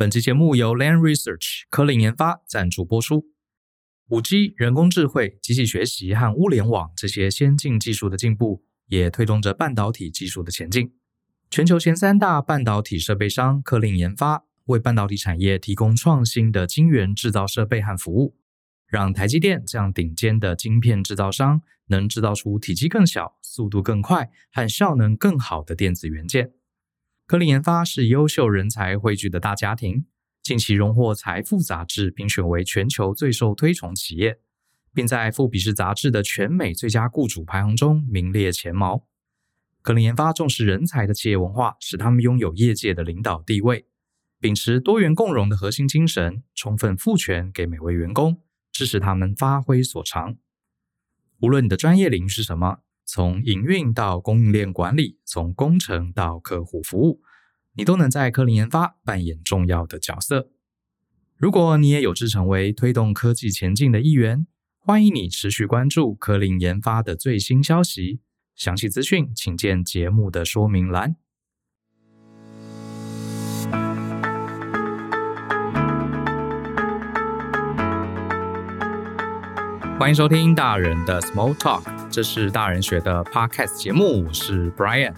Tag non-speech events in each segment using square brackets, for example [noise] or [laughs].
本期节目由 Lam Research 科林研发赞助播出。五 G、人工智慧、机器学习和物联网这些先进技术的进步，也推动着半导体技术的前进。全球前三大半导体设备商科林研发，为半导体产业提供创新的晶圆制造设备和服务，让台积电这样顶尖的晶片制造商能制造出体积更小、速度更快和效能更好的电子元件。科林研发是优秀人才汇聚的大家庭。近期荣获《财富》杂志评选为全球最受推崇企业，并在《富比士》杂志的全美最佳雇主排行中名列前茅。科林研发重视人才的企业文化，使他们拥有业界的领导地位。秉持多元共荣的核心精神，充分赋权给每位员工，支持他们发挥所长。无论你的专业领域是什么，从营运到供应链管理，从工程到客户服务。你都能在科林研发扮演重要的角色。如果你也有志成为推动科技前进的一员，欢迎你持续关注科林研发的最新消息。详细资讯请见节目的说明栏。欢迎收听大人的 Small Talk，这是大人学的 Podcast 节目，我是 Brian。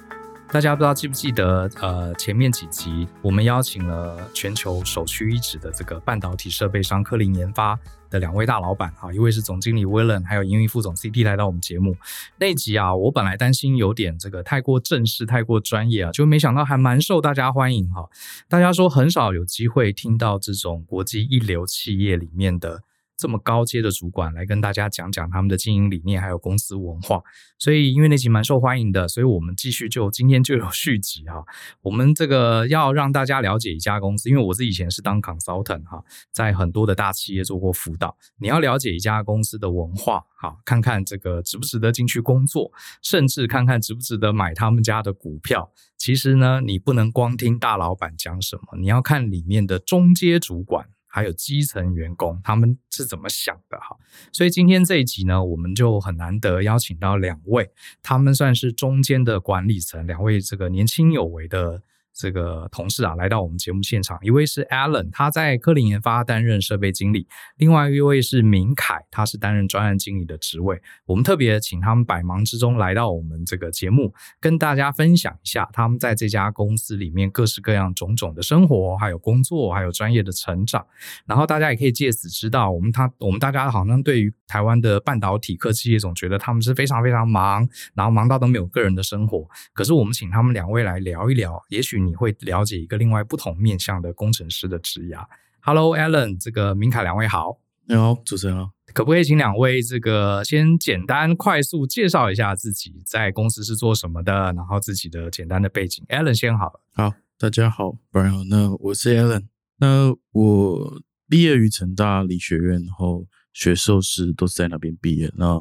大家不知道记不记得，呃，前面几集我们邀请了全球首屈一指的这个半导体设备商科林研发的两位大老板哈，一位是总经理 Willen，还有营运副总 CT 来到我们节目。那集啊，我本来担心有点这个太过正式、太过专业啊，就没想到还蛮受大家欢迎哈。大家说很少有机会听到这种国际一流企业里面的。这么高阶的主管来跟大家讲讲他们的经营理念，还有公司文化。所以因为那集蛮受欢迎的，所以我们继续就今天就有续集哈。我们这个要让大家了解一家公司，因为我是以前是当 consultant 哈，在很多的大企业做过辅导。你要了解一家公司的文化，哈，看看这个值不值得进去工作，甚至看看值不值得买他们家的股票。其实呢，你不能光听大老板讲什么，你要看里面的中阶主管。还有基层员工，他们是怎么想的哈？所以今天这一集呢，我们就很难得邀请到两位，他们算是中间的管理层，两位这个年轻有为的。这个同事啊，来到我们节目现场，一位是 Alan，他在科林研发担任设备经理；另外一位是明凯，他是担任专案经理的职位。我们特别请他们百忙之中来到我们这个节目，跟大家分享一下他们在这家公司里面各式各样种种的生活，还有工作，还有专业的成长。然后大家也可以借此知道，我们他我们大家好像对于台湾的半导体科技业总觉得他们是非常非常忙，然后忙到都没有个人的生活。可是我们请他们两位来聊一聊，也许。你会了解一个另外不同面向的工程师的职涯。Hello，Alan，这个明凯两位好。你好，主持人好。可不可以请两位这个先简单快速介绍一下自己在公司是做什么的，然后自己的简单的背景。Alan 先好了。好，大家好，Brian。那我是 Alan。那我毕业于成大理学院，然后学硕士都是在那边毕业。那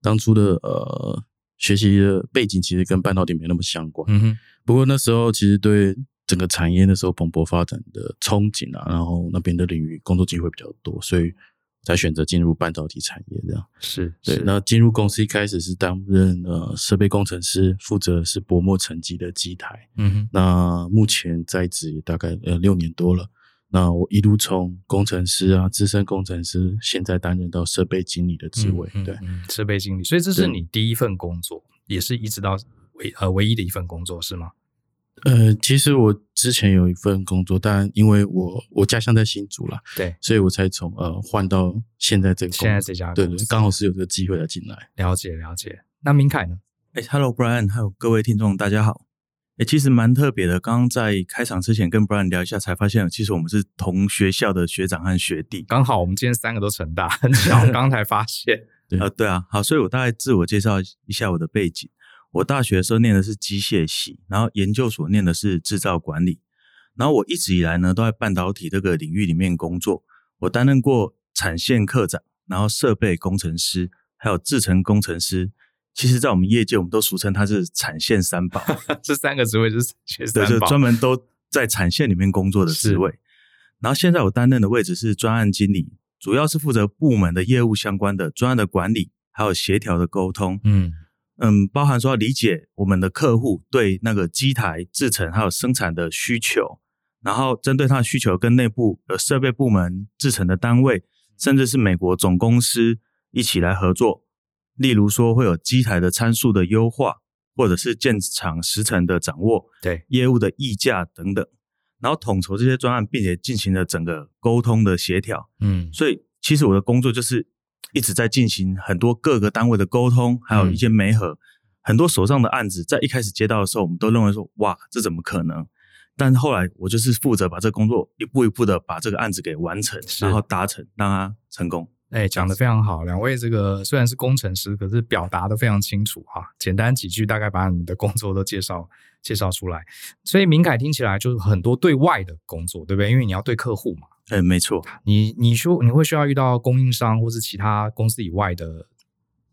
当初的呃学习的背景其实跟半导体没那么相关。嗯哼。不过那时候其实对整个产业那时候蓬勃发展的憧憬啊，然后那边的领域工作机会比较多，所以才选择进入半导体产业这样。是对。那进入公司一开始是担任呃设备工程师，负责是薄膜层级的机台。嗯哼。那目前在职也大概呃六年多了。那我一路从工程师啊，资深工程师，现在担任到设备经理的职位。对，设备经理。所以这是你第一份工作，也是一直到。唯呃唯一的一份工作是吗？呃，其实我之前有一份工作，但因为我我家乡在新竹啦，对，所以我才从呃换到现在这个现在这家对对，刚好是有这个机会来进来。了解了解。那明凯呢？哎，Hello Brian，还有各位听众，大家好。哎，其实蛮特别的。刚刚在开场之前跟 Brian 聊一下，才发现其实我们是同学校的学长和学弟。刚好我们今天三个都成大，[laughs] 很巧，刚才发现。对 [laughs] 啊，对啊。好，所以我大概自我介绍一下我的背景。我大学的时候念的是机械系，然后研究所念的是制造管理，然后我一直以来呢都在半导体这个领域里面工作。我担任过产线科长，然后设备工程师，还有制程工程师。其实，在我们业界，我们都俗称它是产线三宝。[laughs] 这三个职位是产线三宝，对，就专门都在产线里面工作的职位。然后现在我担任的位置是专案经理，主要是负责部门的业务相关的专案的管理，还有协调的沟通。嗯。嗯，包含说要理解我们的客户对那个机台制程还有生产的需求，然后针对他的需求跟内部的设备部门、制程的单位，甚至是美国总公司一起来合作。例如说，会有机台的参数的优化，或者是建厂时程的掌握，对业务的议价等等，然后统筹这些专案，并且进行了整个沟通的协调。嗯，所以其实我的工作就是一直在进行很多各个单位的沟通，还有一些媒合。嗯、很多手上的案子，在一开始接到的时候，我们都认为说，哇，这怎么可能？但后来我就是负责把这工作一步一步的把这个案子给完成，然后达成，让它成功。哎，讲的非常好，两位这个虽然是工程师，可是表达的非常清楚哈。简单几句，大概把你们的工作都介绍介绍出来。所以明凯听起来就是很多对外的工作，对不对？因为你要对客户嘛。哎，没错。你你说你会需要遇到供应商或是其他公司以外的，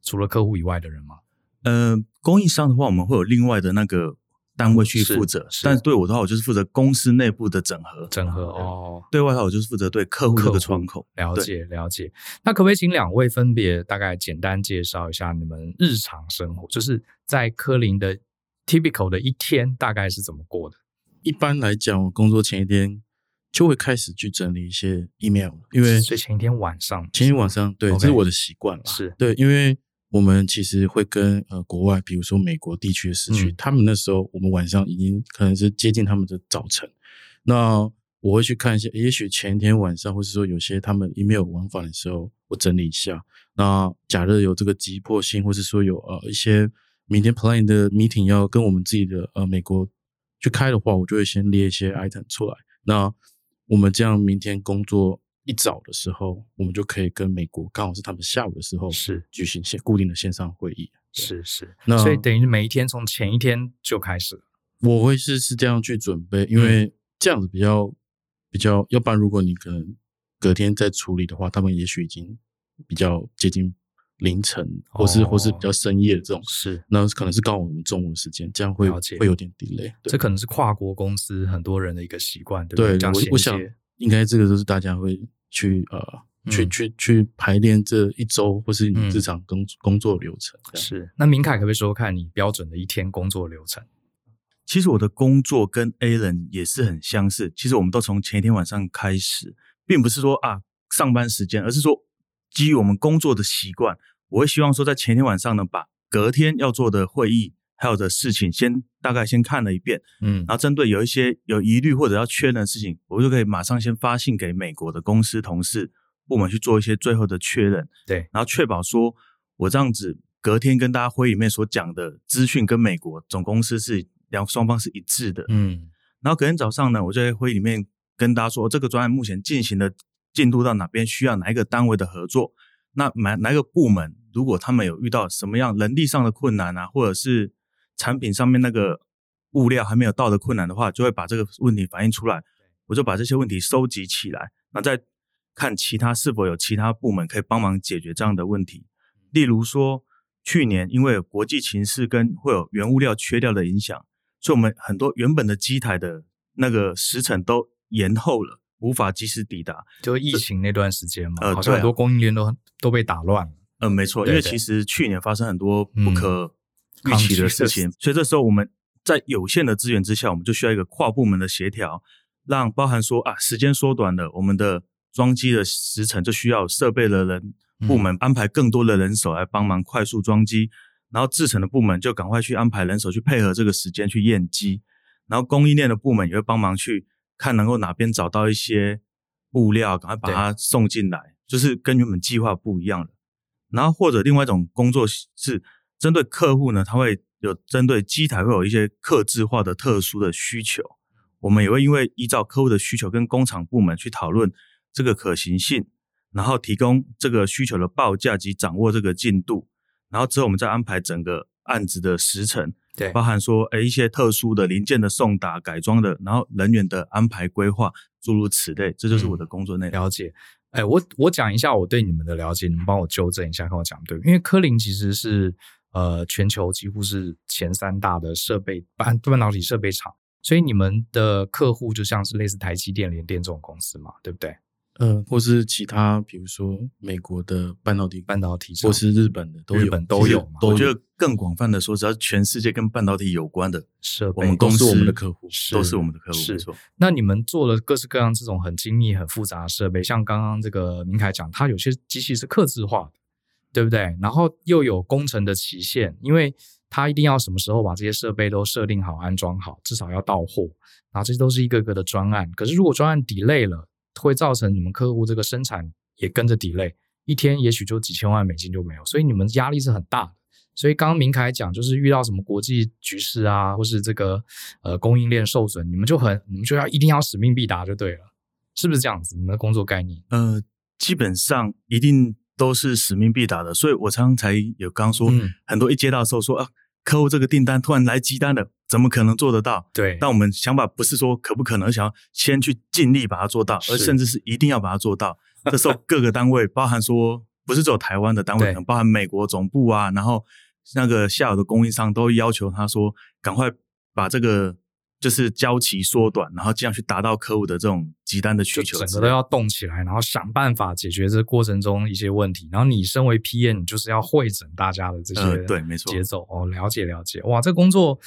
除了客户以外的人吗？呃，供应商的话，我们会有另外的那个。单位去负责，但是对我的话，我就是负责公司内部的整合。整合哦，对外的话，我就是负责对客户这个窗口。了解了解。那可不可以请两位分别大概简单介绍一下你们日常生活，就是在科林的 typical 的一天大概是怎么过的？一般来讲，我工作前一天就会开始去整理一些 email，因为所以前一天晚上，前一天晚上，对，这是我的习惯了。是对，因为。我们其实会跟呃国外，比如说美国地区的时区，嗯、他们那时候我们晚上已经可能是接近他们的早晨。那我会去看一下，也许前一天晚上，或是说有些他们 email 往返的时候，我整理一下。那假设有这个急迫性，或是说有呃一些明天 plan 的 meeting 要跟我们自己的呃美国去开的话，我就会先列一些 item 出来。那我们这样明天工作。一早的时候，我们就可以跟美国，刚好是他们下午的时候，是举行线固定的线上会议。是是，那所以等于每一天从前一天就开始。我会是是这样去准备，因为这样子比较比较，要不然如果你可能隔天再处理的话，他们也许已经比较接近凌晨，或是、哦、或是比较深夜的这种。是，那可能是刚好我们中午的时间，这样会会有点 delay。这可能是跨国公司很多人的一个习惯，对不对？对，我我想应该这个就是大家会。去呃，去去去排练这一周，或是你日常工工作流程。嗯、是，那明凯可不可以说看你标准的一天工作流程？其实我的工作跟 Alan 也是很相似。其实我们都从前一天晚上开始，并不是说啊上班时间，而是说基于我们工作的习惯，我会希望说在前一天晚上呢，把隔天要做的会议。还有的事情，先大概先看了一遍，嗯，然后针对有一些有疑虑或者要确认的事情，我就可以马上先发信给美国的公司同事部门去做一些最后的确认，对，然后确保说我这样子隔天跟大家会议里面所讲的资讯跟美国总公司是两双方是一致的，嗯，然后隔天早上呢，我就在会议里面跟大家说，这个专案目前进行的进度到哪边，需要哪一个单位的合作，那哪哪个部门如果他们有遇到什么样人力上的困难啊，或者是产品上面那个物料还没有到的困难的话，就会把这个问题反映出来。我就把这些问题收集起来，那再看其他是否有其他部门可以帮忙解决这样的问题。例如说，去年因为有国际情势跟会有原物料缺料的影响，所以我们很多原本的机台的那个时程都延后了，无法及时抵达。就疫情那段时间嘛，呃，好像很多供应链都都被打乱了。嗯、呃，没错，因为其实去年发生很多不可、嗯。预期的事情，所以这时候我们在有限的资源之下，我们就需要一个跨部门的协调，让包含说啊，时间缩短了，我们的装机的时程就需要设备的人部门安排更多的人手来帮忙快速装机，然后制成的部门就赶快去安排人手去配合这个时间去验机，然后供应链的部门也会帮忙去看能够哪边找到一些物料，赶快把它送进来，就是跟原本计划不一样了。然后或者另外一种工作是。针对客户呢，他会有针对机台会有一些客制化的特殊的需求，我们也会因为依照客户的需求跟工厂部门去讨论这个可行性，然后提供这个需求的报价及掌握这个进度，然后之后我们再安排整个案子的时程，对，包含说诶一些特殊的零件的送达、改装的，然后人员的安排规划，诸如此类，这就是我的工作内容。嗯，了解。哎，我我讲一下我对你们的了解，你们帮我纠正一下，跟我讲对，因为科林其实是。呃，全球几乎是前三大的设备半半导体设备厂，所以你们的客户就像是类似台积电、联电这种公司嘛，对不对？呃，或是其他，比如说美国的半导体、半导体，或是日本的都有，日本都有嘛。我觉得更广泛的说，只要全世界跟半导体有关的设备，我们公司我们的客户都是我们的客户。是没错。那你们做了各式各样这种很精密、很复杂的设备，像刚刚这个明凯讲，它有些机器是刻字化的，对不对？然后又有工程的期限，因为它一定要什么时候把这些设备都设定好、安装好，至少要到货。然后这些都是一个个的专案。可是如果专案 delay 了，会造成你们客户这个生产也跟着 delay，一天也许就几千万美金就没有，所以你们压力是很大的。所以刚刚明凯讲，就是遇到什么国际局势啊，或是这个呃供应链受损，你们就很你们就要一定要使命必达就对了，是不是这样子？你们的工作概念？呃，基本上一定都是使命必达的。所以我常常才有刚刚说，嗯、很多一接到的时候说啊。客户这个订单突然来急单了，怎么可能做得到？对，但我们想法不是说可不可能，想要先去尽力把它做到，而甚至是一定要把它做到。[laughs] 这时候各个单位，包含说不是只有台湾的单位，可能包含美国总部啊，然后那个下游的供应商都要求他说，赶快把这个。就是交期缩短，然后这样去达到客户的这种急单的需求，整个都要动起来，然后想办法解决这过程中一些问题。然后你身为 PM，你就是要会诊大家的这些、呃、对，没错，节奏哦，了解了解。哇，这工作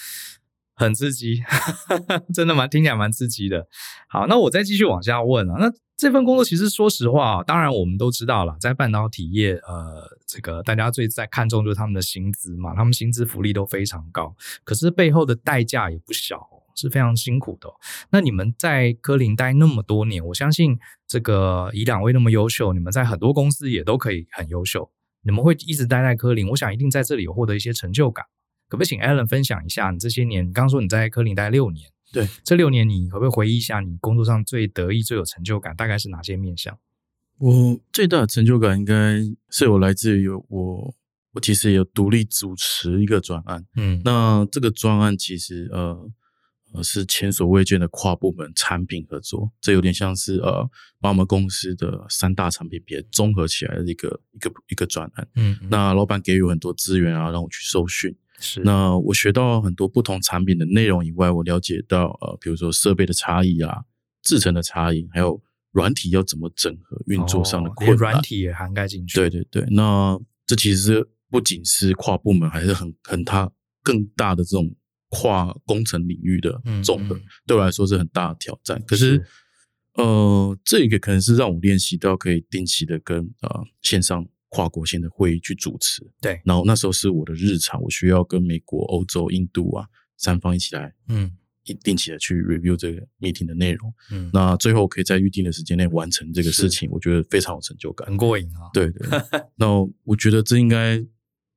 很刺激，[laughs] 真的蛮听起来蛮刺激的。好，那我再继续往下问啊。那这份工作其实说实话，当然我们都知道了，在半导体业，呃，这个大家最在看重就是他们的薪资嘛，他们薪资福利都非常高，可是背后的代价也不小。是非常辛苦的哦。那你们在科林待那么多年，我相信这个以两位那么优秀，你们在很多公司也都可以很优秀。你们会一直待在科林，我想一定在这里有获得一些成就感。可不可以请 Alan 分享一下你这些年？你刚刚说你在科林待六年，对，这六年你可不可以回忆一下你工作上最得意、最有成就感，大概是哪些面向？我最大的成就感应该是我来自于我，我其实有独立主持一个专案。嗯，那这个专案其实呃。呃，是前所未见的跨部门产品合作，这有点像是呃，把我们公司的三大产品别综合起来的一个一个一个专案。嗯，嗯，那老板给予我很多资源啊，让我去受训。是，那我学到很多不同产品的内容以外，我了解到呃，比如说设备的差异啊，制成的差异，还有软体要怎么整合运作上的困难，软体也涵盖进去。对对对，那这其实不仅是跨部门，还是很很它更大的这种。跨工程领域的综合，对我来说是很大的挑战。可是，呃，这一个可能是让我练习到可以定期的跟呃线上跨国线的会议去主持。对，然后那时候是我的日常，我需要跟美国、欧洲、印度啊三方一起来，嗯，一定期的去 review 这个 meeting 的内容。嗯，那最后可以在预定的时间内完成这个事情，我觉得非常有成就感，很过瘾啊。对对，那我觉得这应该。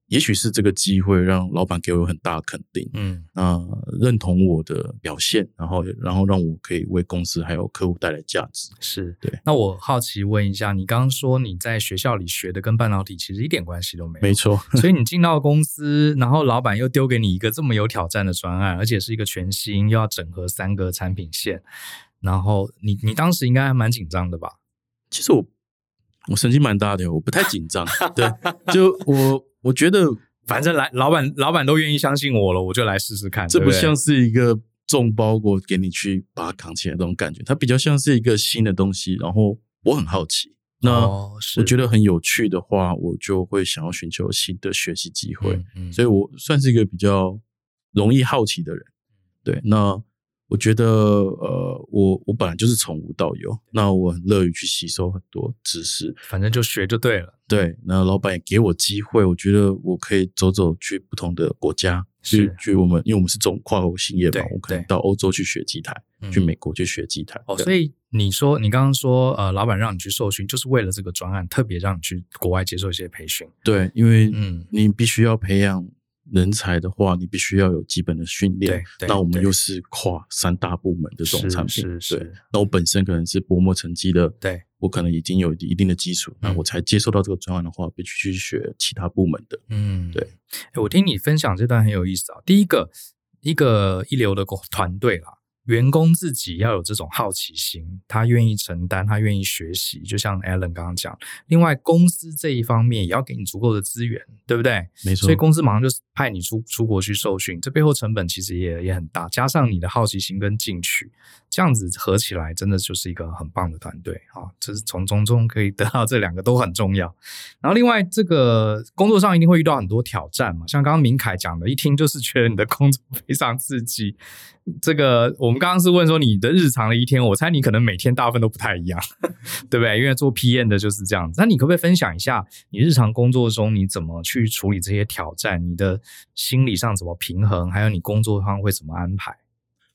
也许是这个机会让老板给我很大的肯定，嗯，啊，认同我的表现，然后然后让我可以为公司还有客户带来价值。是对。那我好奇问一下，你刚刚说你在学校里学的跟半导体其实一点关系都没有，没错。所以你进到公司，然后老板又丢给你一个这么有挑战的专案，而且是一个全新又要整合三个产品线，然后你你当时应该还蛮紧张的吧？其实我我神经蛮大的，我不太紧张。对，就我。我觉得，反正来老板，老板都愿意相信我了，我就来试试看。这不像是一个重包裹给你去把它扛起来的这种感觉，它比较像是一个新的东西。然后我很好奇，那我觉得很有趣的话，我就会想要寻求新的学习机会。嗯嗯，所以我算是一个比较容易好奇的人。对，那。我觉得，呃，我我本来就是从无到有，那我很乐于去吸收很多知识，反正就学就对了。对，那老板也给我机会，我觉得我可以走走去不同的国家，去去我们，因为我们是中跨国兴业嘛，我可能到欧洲去学机台，去美国去学机台。哦，所以你说你刚刚说，呃，老板让你去受训，就是为了这个专案，特别让你去国外接受一些培训。对，因为嗯，你必须要培养。人才的话，你必须要有基本的训练。那我们又是跨三大部门的这种产品，是是，是。那我本身可能是薄膜成绩的，对，我可能已经有一定的基础，那我才接受到这个专案的话，必须去学其他部门的。嗯，对。欸，我听你分享这段很有意思啊。第一个，一个一流的团队啦。员工自己要有这种好奇心，他愿意承担，他愿意学习，就像 Alan 刚刚讲。另外，公司这一方面也要给你足够的资源，对不对？没错。所以公司马上就派你出出国去受训，这背后成本其实也也很大，加上你的好奇心跟进取，这样子合起来，真的就是一个很棒的团队啊！这是从中中可以得到这两个都很重要。然后另外，这个工作上一定会遇到很多挑战嘛，像刚刚明凯讲的，一听就是觉得你的工作非常刺激。这个我们刚刚是问说你的日常的一天，我猜你可能每天大部分都不太一样，[laughs] 对不对？因为做 PM 的就是这样子。那你可不可以分享一下你日常工作中你怎么去处理这些挑战？你的心理上怎么平衡？还有你工作上会怎么安排？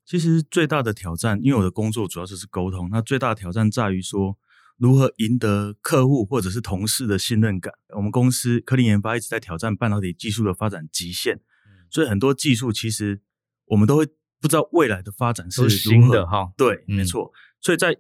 其实最大的挑战，因为我的工作主要就是沟通，那最大的挑战在于说如何赢得客户或者是同事的信任感。我们公司科林研发一直在挑战半导体技术的发展极限，所以很多技术其实我们都会。不知道未来的发展是如何，新的哈，对，嗯、没错。所以在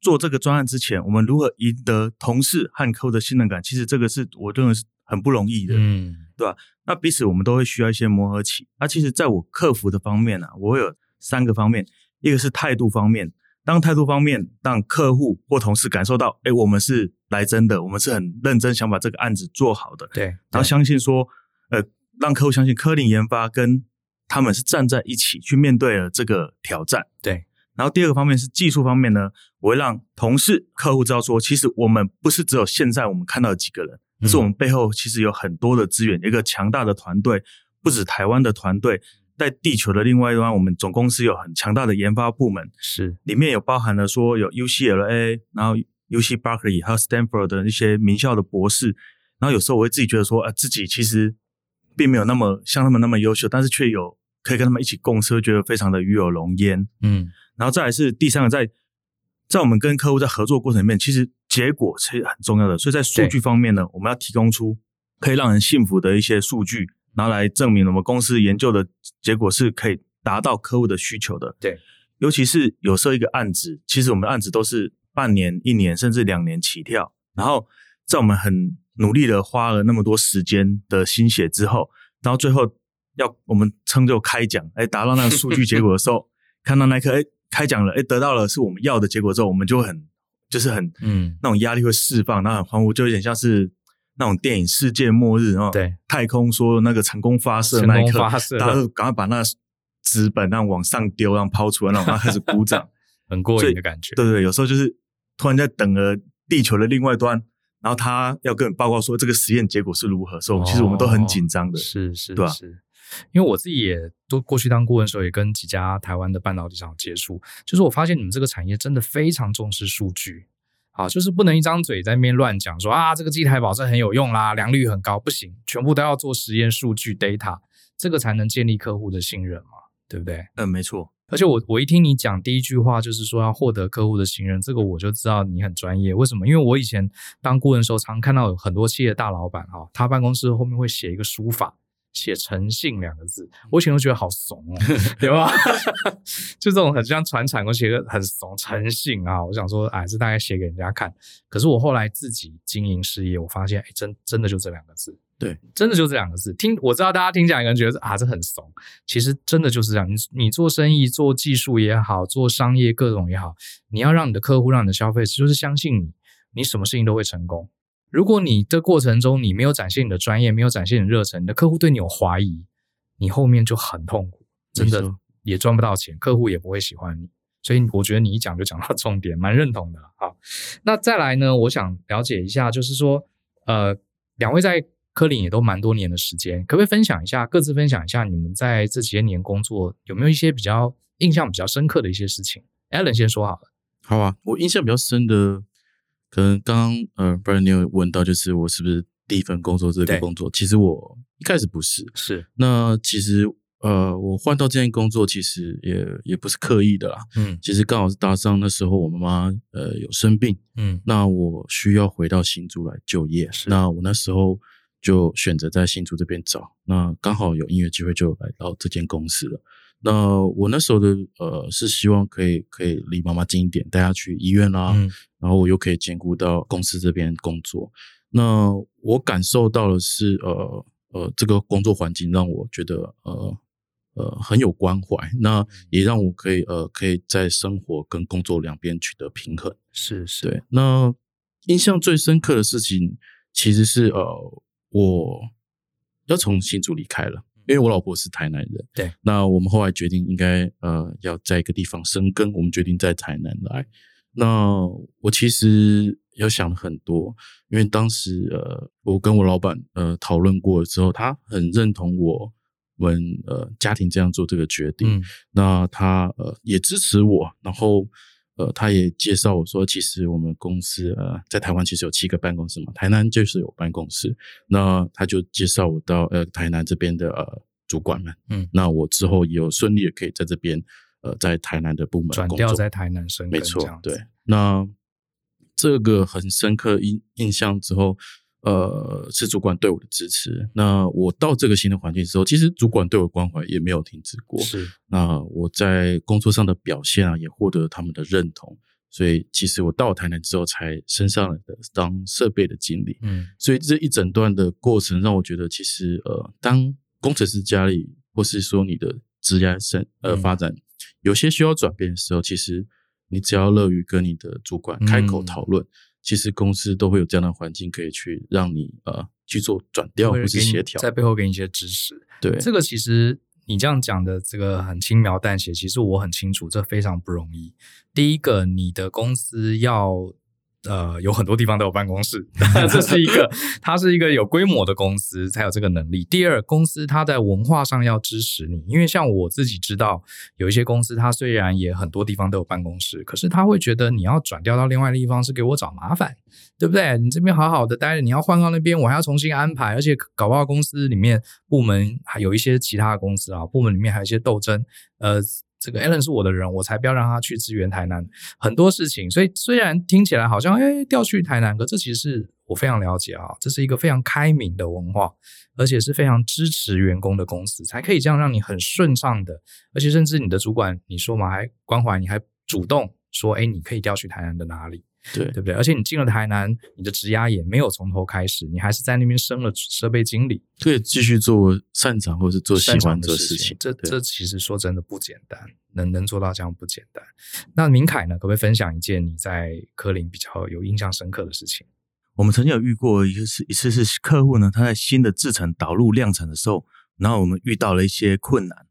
做这个专案之前，我们如何赢得同事和客户的信任感？其实这个是我认为是很不容易的，嗯，对吧？那彼此我们都会需要一些磨合期。那其实在我克服的方面呢、啊，我会有三个方面，一个是态度方面，当态度方面让客户或同事感受到，哎，我们是来真的，我们是很认真想把这个案子做好的，对，然后相信说，呃，让客户相信科林研发跟他们是站在一起去面对了这个挑战，对。然后第二个方面是技术方面呢，我会让同事、客户知道说，其实我们不是只有现在我们看到的几个人，而是我们背后其实有很多的资源，一个强大的团队，不止台湾的团队，在地球的另外一端，我们总公司有很强大的研发部门，是里面有包含了说有 UCLA，然后 UC Berkeley 还有 Stanford 的那些名校的博士，然后有时候我会自己觉得说，啊，自己其实并没有那么像他们那么优秀，但是却有。可以跟他们一起共事，觉得非常的与有荣焉。嗯，然后再来是第三个，在在我们跟客户在合作过程里面，其实结果是很重要的。所以在数据方面呢，我们要提供出可以让人信服的一些数据，然后来证明我们公司研究的结果是可以达到客户的需求的。对，尤其是有时候一个案子，其实我们的案子都是半年、一年甚至两年起跳，然后在我们很努力的花了那么多时间的心血之后，然后最后。要我们称就开奖，哎，达到那个数据结果的时候，[laughs] 看到那一刻，哎，开奖了，哎，得到了是我们要的结果之后，我们就很，就是很，嗯，那种压力会释放，然后很欢呼，就有点像是那种电影世界末日，然后对太空说那个成功发射那一刻，大家就赶快把那纸本那往上丢，然后抛出来，然后开始鼓掌，[laughs] 很过瘾的感觉。对，对对，有时候就是突然在等了地球的另外一端。然后他要跟你报告说这个实验结果是如何，所以其实我们都很紧张的，哦、是是，对吧？是。因为我自己也都过去当顾问的时候，也跟几家台湾的半导体厂接触，就是我发现你们这个产业真的非常重视数据，啊，就是不能一张嘴在那边乱讲说啊，这个机台保证很有用啦，良率很高，不行，全部都要做实验数据 data，这个才能建立客户的信任嘛，对不对？嗯，没错。而且我我一听你讲第一句话就是说要获得客户的信任，这个我就知道你很专业。为什么？因为我以前当顾问的时候，常看到有很多企业大老板哈，他办公室后面会写一个书法。写诚信两个字，我以前都觉得好怂哦，[laughs] 对吧？[laughs] 就这种很像传产，我写个很怂诚信啊，我想说，哎，这大概写给人家看。可是我后来自己经营事业，我发现，哎，真真的就这两个字，对，真的就这两个字。听我知道大家听起来可能觉得啊，这很怂，其实真的就是这样。你你做生意，做技术也好，做商业各种也好，你要让你的客户，让你的消费者就是相信你，你什么事情都会成功。如果你的过程中你没有展现你的专业，没有展现你的热忱，你的客户对你有怀疑，你后面就很痛苦，真的也赚不到钱，客户也不会喜欢你。所以我觉得你一讲就讲到重点，蛮认同的。好，那再来呢，我想了解一下，就是说，呃，两位在科林也都蛮多年的时间，可不可以分享一下，各自分享一下你们在这几些年工作有没有一些比较印象比较深刻的一些事情？Alan 先说好了。好啊，我印象比较深的。可能刚刚呃，不然你有问到，就是我是不是第一份工作这个工作？其实我一开始不是。是。那其实呃，我换到这件工作，其实也也不是刻意的啦。嗯。其实刚好是搭上那时候我妈妈呃有生病，嗯，那我需要回到新竹来就业。是。那我那时候就选择在新竹这边找，那刚好有音乐机会，就来到这间公司了。那我那时候的呃是希望可以可以离妈妈近一点，带她去医院啦，嗯、然后我又可以兼顾到公司这边工作。那我感受到的是呃呃这个工作环境让我觉得呃呃很有关怀，那也让我可以呃可以在生活跟工作两边取得平衡。是是，对。那印象最深刻的事情其实是呃我要从新竹离开了。因为我老婆是台南人，对，那我们后来决定应该呃要在一个地方生根，我们决定在台南来。那我其实有想了很多，因为当时呃我跟我老板呃讨论过之后，他很认同我们呃家庭这样做这个决定，嗯、那他呃也支持我，然后。呃，他也介绍我说，其实我们公司呃在台湾其实有七个办公室嘛，台南就是有办公室。那他就介绍我到呃台南这边的呃主管们，嗯，那我之后也有顺利的可以在这边呃在台南的部门转调在台南生，没错，对。那这个很深刻印印象之后。呃，是主管对我的支持。那我到这个新的环境之后，其实主管对我关怀也没有停止过。是，那我在工作上的表现啊，也获得他们的认同。所以，其实我到台南之后，才升上来的当设备的经理。嗯，所以这一整段的过程，让我觉得，其实呃，当工程师家里，或是说你的职业生呃发展，嗯、有些需要转变的时候，其实你只要乐于跟你的主管开口讨论。嗯其实公司都会有这样的环境，可以去让你呃去做转调或是协调，在背后给你一些支持。对，这个其实你这样讲的这个很轻描淡写，其实我很清楚，这非常不容易。第一个，你的公司要。呃，有很多地方都有办公室，[laughs] 这是一个，它是一个有规模的公司才有这个能力。第二，公司它在文化上要支持你，因为像我自己知道，有一些公司它虽然也很多地方都有办公室，可是他会觉得你要转调到另外的地方是给我找麻烦，对不对？你这边好好的待着，你要换到那边，我还要重新安排，而且搞不好公司里面部门还有一些其他的公司啊，部门里面还有一些斗争，呃。这个 Allen 是我的人，我才不要让他去支援台南很多事情。所以虽然听起来好像哎调去台南，可这其实我非常了解啊，这是一个非常开明的文化，而且是非常支持员工的公司，才可以这样让你很顺畅的，而且甚至你的主管你说嘛还关怀你，还主动说哎你可以调去台南的哪里。对，对不对？而且你进了台南，你的职涯也没有从头开始，你还是在那边升了设备经理，可以继续做擅长或是做喜欢的事情。这这其实说真的不简单，能能做到这样不简单。那明凯呢？可不可以分享一件你在科林比较有印象深刻的事情？我们曾经有遇过一次一次是客户呢，他在新的制程导入量产的时候，然后我们遇到了一些困难，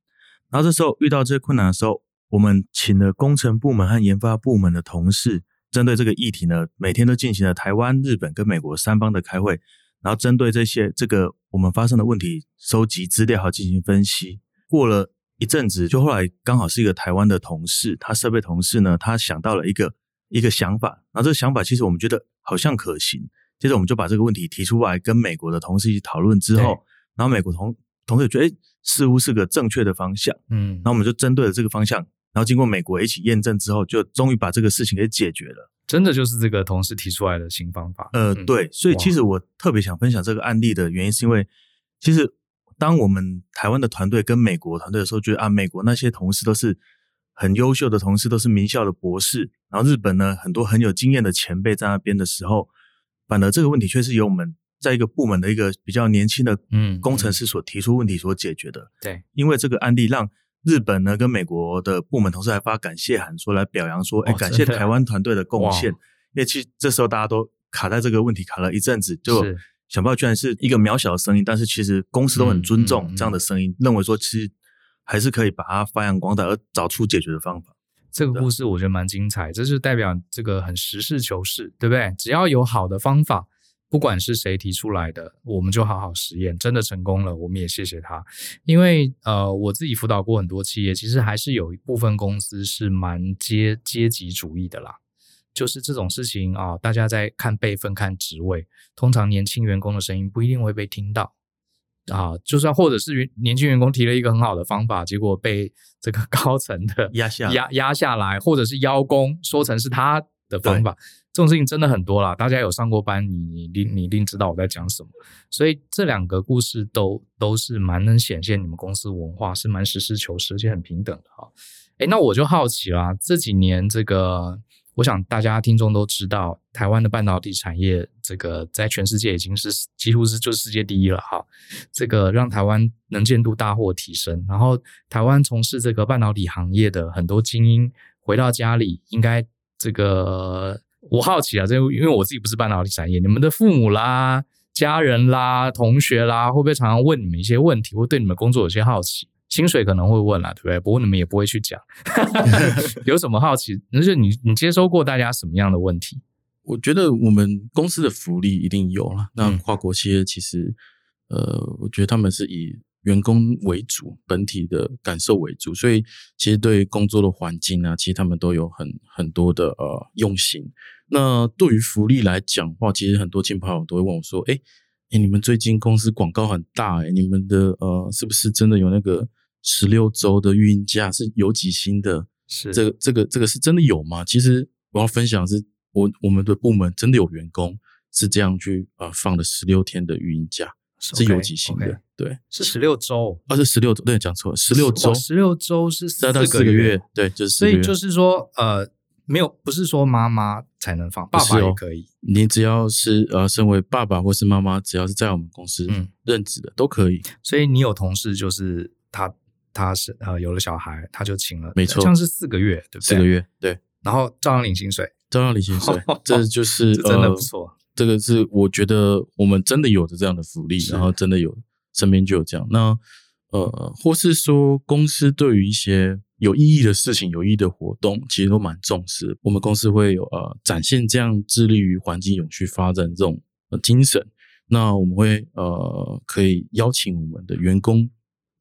然后这时候遇到这些困难的时候，我们请了工程部门和研发部门的同事。针对这个议题呢，每天都进行了台湾、日本跟美国三方的开会，然后针对这些这个我们发生的问题，收集资料和进行分析。过了一阵子，就后来刚好是一个台湾的同事，他设备同事呢，他想到了一个一个想法，然后这个想法其实我们觉得好像可行。接着我们就把这个问题提出来，跟美国的同事一起讨论之后，然后美国同同事觉得，哎，似乎是个正确的方向，嗯，然后我们就针对了这个方向。然后经过美国一起验证之后，就终于把这个事情给解决了。真的就是这个同事提出来的新方法。呃，对，所以其实我特别想分享这个案例的原因，是因为其实当我们台湾的团队跟美国团队的时候，觉得啊，美国那些同事都是很优秀的同事，都是名校的博士，然后日本呢很多很有经验的前辈在那边的时候，反而这个问题却是由我们在一个部门的一个比较年轻的嗯工程师所提出问题所解决的。嗯嗯、对，因为这个案例让。日本呢，跟美国的部门同事还发感谢函，说来表扬说，哎、哦，感谢台湾团队的贡献。因为其实这时候大家都卡在这个问题卡了一阵子，就想不到居然是一个渺小的声音，但是其实公司都很尊重这样的声音，嗯嗯嗯、认为说其实还是可以把它发扬光大，而找出解决的方法。这个故事我觉得蛮精彩，这是代表这个很实事求是，对不对？只要有好的方法。不管是谁提出来的，我们就好好实验，真的成功了，我们也谢谢他。因为呃，我自己辅导过很多企业，其实还是有一部分公司是蛮阶阶级主义的啦。就是这种事情啊，大家在看辈分、看职位，通常年轻员工的声音不一定会被听到啊。就算或者是年轻员工提了一个很好的方法，结果被这个 [laughs] 高层的压下压压下来，或者是邀功说成是他的方法。这种事情真的很多啦，大家有上过班，你你定你一定知道我在讲什么。所以这两个故事都都是蛮能显现你们公司文化是蛮实事求是，而且很平等的哈。诶，那我就好奇啦，这几年这个，我想大家听众都知道，台湾的半导体产业这个在全世界已经是几乎是就世界第一了哈。这个让台湾能见度大获提升，然后台湾从事这个半导体行业的很多精英回到家里，应该这个。我好奇啊，这因为我自己不是半导体产业，你们的父母啦、家人啦、同学啦，会不会常常问你们一些问题，或对你们工作有些好奇？薪水可能会问啦，对不对？不过你们也不会去讲。[laughs] 有什么好奇？那就是你你接收过大家什么样的问题？我觉得我们公司的福利一定有了。那跨国企业其实，嗯、呃，我觉得他们是以员工为主，本体的感受为主，所以其实对工作的环境啊，其实他们都有很很多的呃用心。那对于福利来讲的话，其实很多亲朋好友都会问我说：“哎，哎，你们最近公司广告很大，哎，你们的呃，是不是真的有那个十六周的育婴假？是有几薪的？是这个这个这个是真的有吗？其实我要分享的是，我我们的部门真的有员工是这样去呃放了十六天的育婴假，是有几薪的，okay, okay. 对，是十六周，啊，是十六周，对，讲错了，十六周，十六周是四个月，四个月，对，就是所以就是说呃。没有，不是说妈妈才能放，爸爸也可以。你只要是呃，身为爸爸或是妈妈，只要是在我们公司任职的、嗯、都可以。所以你有同事就是他，他是呃有了小孩，他就请了，没错，像是四个月，对不对？四个月，对。然后照样领薪水，照样领薪水，这就是 [laughs] 这真的不错、呃。这个是我觉得我们真的有着这样的福利，然后真的有身边就有这样。那呃，或是说公司对于一些。有意义的事情，有意义的活动，其实都蛮重视。我们公司会有呃展现这样致力于环境永续发展这种呃精神。那我们会呃可以邀请我们的员工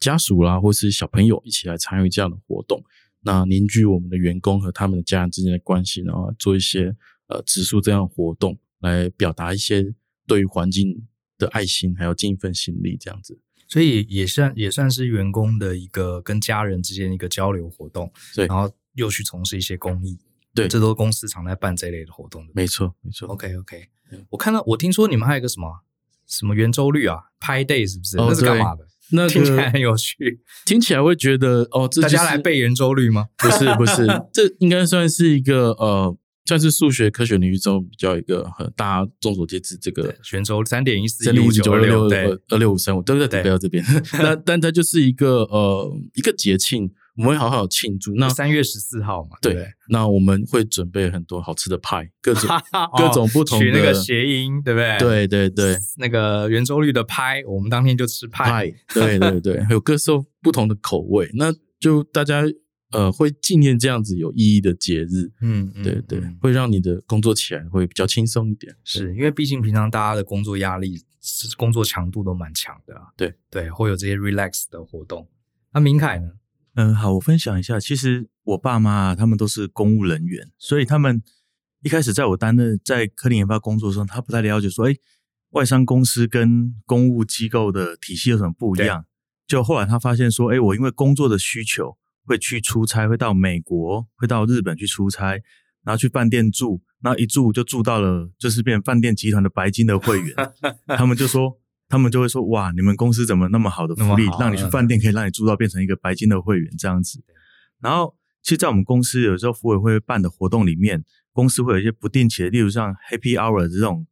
家属啦，或是小朋友一起来参与这样的活动。那凝聚我们的员工和他们的家人之间的关系，然后做一些呃植树这样的活动，来表达一些对于环境的爱心，还有尽一份心力这样子。所以也算也算是员工的一个跟家人之间一个交流活动，对，然后又去从事一些公益，对，这都是公司常在办这类的活动的，没错，没错。OK OK，我看到我听说你们还有一个什么什么圆周率啊，Pi Day 是不是？哦、那是干嘛的？那个、听起来很有趣，听起来会觉得哦，大家来背圆周率吗？不是不是，[laughs] 这应该算是一个呃。算是数学科学领域中比较一个很大家众所皆知这个圆周三点一四一五九二六二二六五三五都在代表这边。[laughs] 那 [laughs] 但它就是一个呃一个节庆，我们会好好庆祝。那三月十四号嘛，对，对。那我们会准备很多好吃的派，各种各种不同的取那个谐音，对不对？对对对，那个圆周率的派，我们当天就吃派。对对对，还 [laughs] 有各色不同的口味，那就大家。呃，会纪念这样子有意义的节日，嗯，对对，会让你的工作起来会比较轻松一点。是因为毕竟平常大家的工作压力、工作强度都蛮强的啊。对对，会有这些 relax 的活动。那明凯呢？嗯，好，我分享一下。其实我爸妈他们都是公务人员，所以他们一开始在我担任在科林研发工作的时候，他不太了解说，哎，外商公司跟公务机构的体系有什么不一样。就后来他发现说，哎，我因为工作的需求。会去出差，会到美国，会到日本去出差，然后去饭店住，然后一住就住到了，就是变饭店集团的白金的会员。[laughs] 他们就说，他们就会说，哇，你们公司怎么那么好的福利，让你去饭店可以让你住到变成一个白金的会员这样子。然后，其实，在我们公司有时候服委会办的活动里面，公司会有一些不定期的，例如像 Happy Hour 这种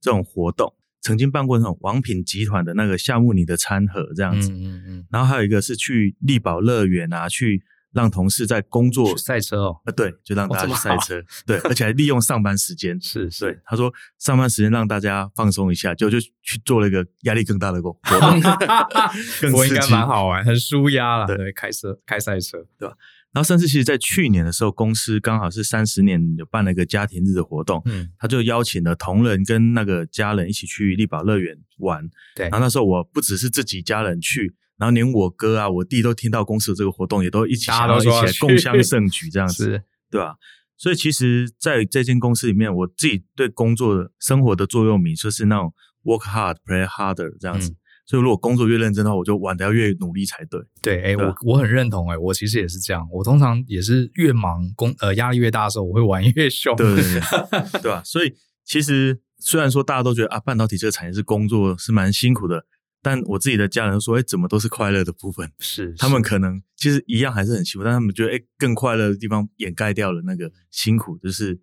这种活动。曾经办过那种王品集团的那个夏目里的餐盒这样子，嗯嗯嗯，然后还有一个是去力宝乐园啊，去让同事在工作赛车哦，呃对，就让大家去赛车，哦、对，[laughs] 而且还利用上班时间，是是。对，他说上班时间让大家放松一下，就就去做了一个压力更大的工作，[laughs] 更我应该蛮好玩，很舒压了，对，开车开赛车，对吧？然后甚至其实，在去年的时候，公司刚好是三十年，有办了一个家庭日的活动，嗯，他就邀请了同仁跟那个家人一起去力宝乐园玩，对。然后那时候我不只是自己家人去，然后连我哥啊、我弟都听到公司的这个活动，也都一起想要一起来共襄盛举这样子，是对吧？所以其实在这间公司里面，我自己对工作生活的座右铭就是那种 work hard, play harder 这样子。嗯所以，如果工作越认真的话，我就玩得要越努力才对。对，哎、欸，我我很认同、欸，哎，我其实也是这样。我通常也是越忙工呃压力越大的时候，我会玩越凶。对对对，对吧？[laughs] 所以，其实虽然说大家都觉得啊，半导体这个产业是工作是蛮辛苦的，但我自己的家人说，哎、欸，怎么都是快乐的部分？是，是，他们可能其实一样还是很辛苦，但他们觉得，哎、欸，更快乐的地方掩盖掉了那个辛苦，就是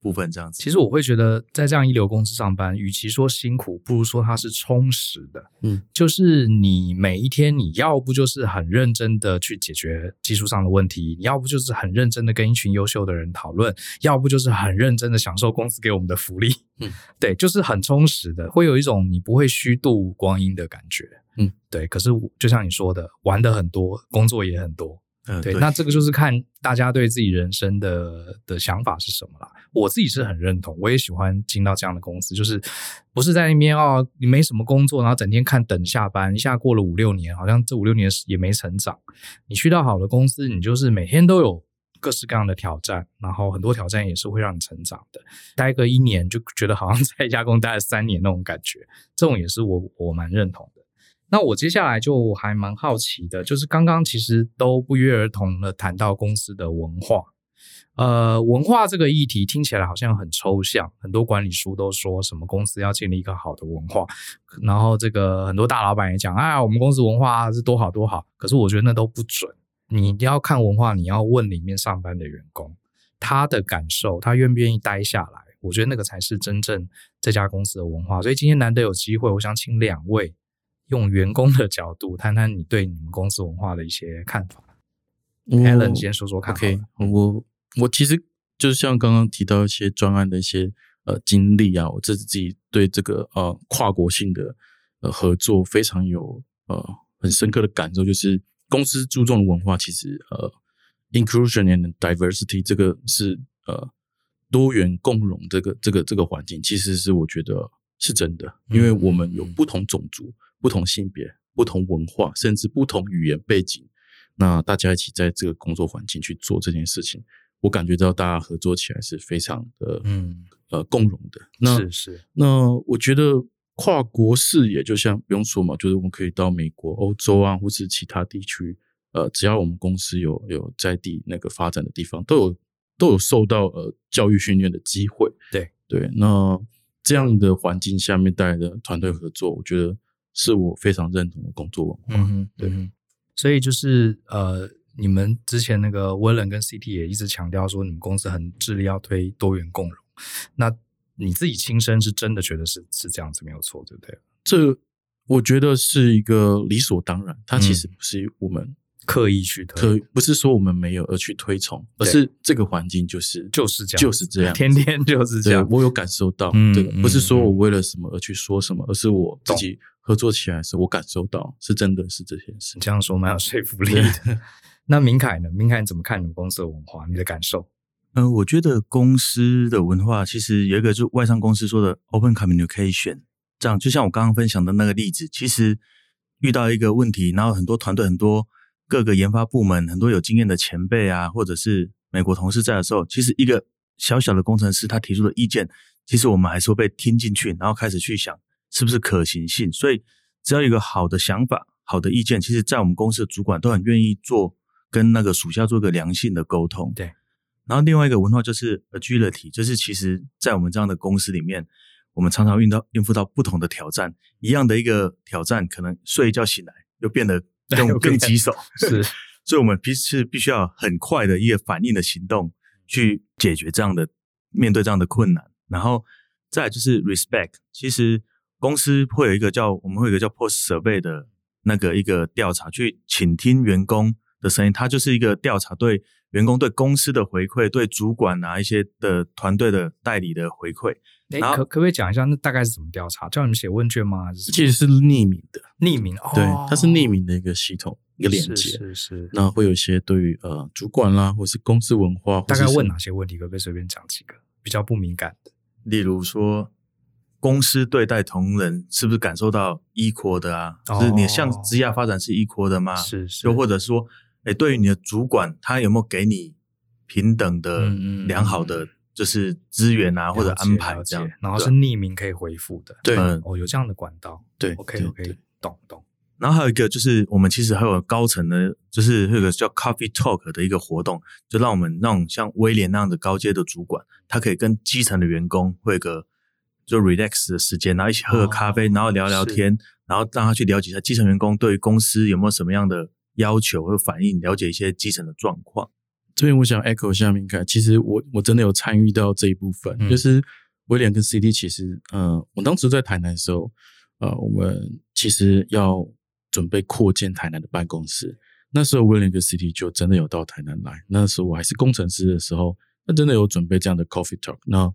部分这样子。其实我会觉得，在这样一流公司上班，与其说辛苦，不如说它是充实的。嗯，就是你每一天，你要不就是很认真的去解决技术上的问题，你要不就是很认真的跟一群优秀的人讨论，要不就是很认真的享受公司给我们的福利。嗯，[laughs] 对，就是很充实的，会有一种你不会虚度光阴的感觉。嗯，对。可是就像你说的，玩的很多，工作也很多。嗯，对，那这个就是看大家对自己人生的的想法是什么啦。我自己是很认同，我也喜欢进到这样的公司，就是不是在那边哦，你没什么工作，然后整天看等下班，一下过了五六年，好像这五六年也没成长。你去到好的公司，你就是每天都有各式各样的挑战，然后很多挑战也是会让你成长的。待个一年就觉得好像 [laughs] 在一家公司待了三年那种感觉，这种也是我我蛮认同的。那我接下来就还蛮好奇的，就是刚刚其实都不约而同的谈到公司的文化，呃，文化这个议题听起来好像很抽象，很多管理书都说什么公司要建立一个好的文化，然后这个很多大老板也讲，啊，我们公司文化是多好多好，可是我觉得那都不准，你要看文化，你要问里面上班的员工，他的感受，他愿不愿意待下来，我觉得那个才是真正这家公司的文化。所以今天难得有机会，我想请两位。用员工的角度谈谈你对你们公司文化的一些看法。Alan 先说说看。OK，我我其实就是像刚刚提到一些专案的一些呃经历啊，我自己对这个呃跨国性的呃合作非常有呃很深刻的感受，就是公司注重的文化其实呃 inclusion and diversity 这个是呃多元共融这个这个这个环境，其实是我觉得是真的，因为我们有不同种族。不同性别、不同文化，甚至不同语言背景，那大家一起在这个工作环境去做这件事情，我感觉到大家合作起来是非常的，嗯，呃，共融的。那是是。那我觉得跨国视野，就像不用说嘛，就是我们可以到美国、欧洲啊，或是其他地区，呃，只要我们公司有有在地那个发展的地方，都有都有受到呃教育训练的机会。对对。那这样的环境下面带来的团队合作，我觉得。是我非常认同的工作文化，对，所以就是呃，你们之前那个 Willen 跟 CT 也一直强调说，你们公司很致力要推多元共融。那你自己亲身是真的觉得是是这样子没有错，对不对？这我觉得是一个理所当然，它其实不是我们、嗯、刻意去推，可不是说我们没有而去推崇，而是这个环境就是就是这样，就是这样，天天就是这样。我有感受到，嗯、对，不是说我为了什么而去说什么，嗯、而是我自己。合作起来是我感受到是真的是这件事，你这样说蛮有说服力的。那明凯呢？明凯你怎么看你们公司的文化？你的感受？嗯、呃，我觉得公司的文化其实有一个，就外商公司说的 open communication，这样就像我刚刚分享的那个例子，其实遇到一个问题，然后很多团队、很多各个研发部门、很多有经验的前辈啊，或者是美国同事在的时候，其实一个小小的工程师他提出的意见，其实我们还是会被听进去，然后开始去想。是不是可行性？所以只要有一个好的想法、好的意见，其实，在我们公司的主管都很愿意做，跟那个属下做一个良性的沟通。对。然后另外一个文化就是 agility，就是其实，在我们这样的公司里面，我们常常遇到应付到不同的挑战，一样的一个挑战，可能睡一觉醒来又变得 [laughs] 更更棘手。[laughs] 是。所以，我们必是必须要很快的一个反应的行动去解决这样的面对这样的困难。然后再来就是 respect，其实。公司会有一个叫我们会有一个叫 Post Survey 的那个一个调查，去倾听员工的声音。它就是一个调查，对员工对公司的回馈，对主管啊一些的团队的代理的回馈。诶可可不可以讲一下，那大概是怎么调查？叫你们写问卷吗？还是其实是匿名的，匿名哦，对，它是匿名的一个系统，一个连接。是是是。那会有一些对于呃主管啦，或是公司文化，大概问哪些问题？可不可以随便讲几个比较不敏感的？例如说。公司对待同仁是不是感受到 equal 的啊？哦、就是你的向职业发展是 equal 的吗？是是。又或者说，哎，对于你的主管，他有没有给你平等的、良好的就是资源啊，或者安排这样？然后是匿名可以回复的。对，嗯、哦，有这样的管道。对，OK OK，懂懂。然后还有一个就是，我们其实还有高层的，就是那个叫 Coffee Talk 的一个活动，就让我们那种像威廉那样的高阶的主管，他可以跟基层的员工会有个。就 relax 的时间，然后一起喝个咖啡，哦、然后聊聊天，然后让他去了解一下基层员工对于公司有没有什么样的要求或反应，了解一些基层的状况。这边我想 echo 一下明凯，其实我我真的有参与到这一部分，嗯、就是威廉跟 CD，其实，呃，我当时在台南的时候，呃，我们其实要准备扩建台南的办公室，那时候威廉跟 CD 就真的有到台南来，那时候我还是工程师的时候，那真的有准备这样的 coffee talk，那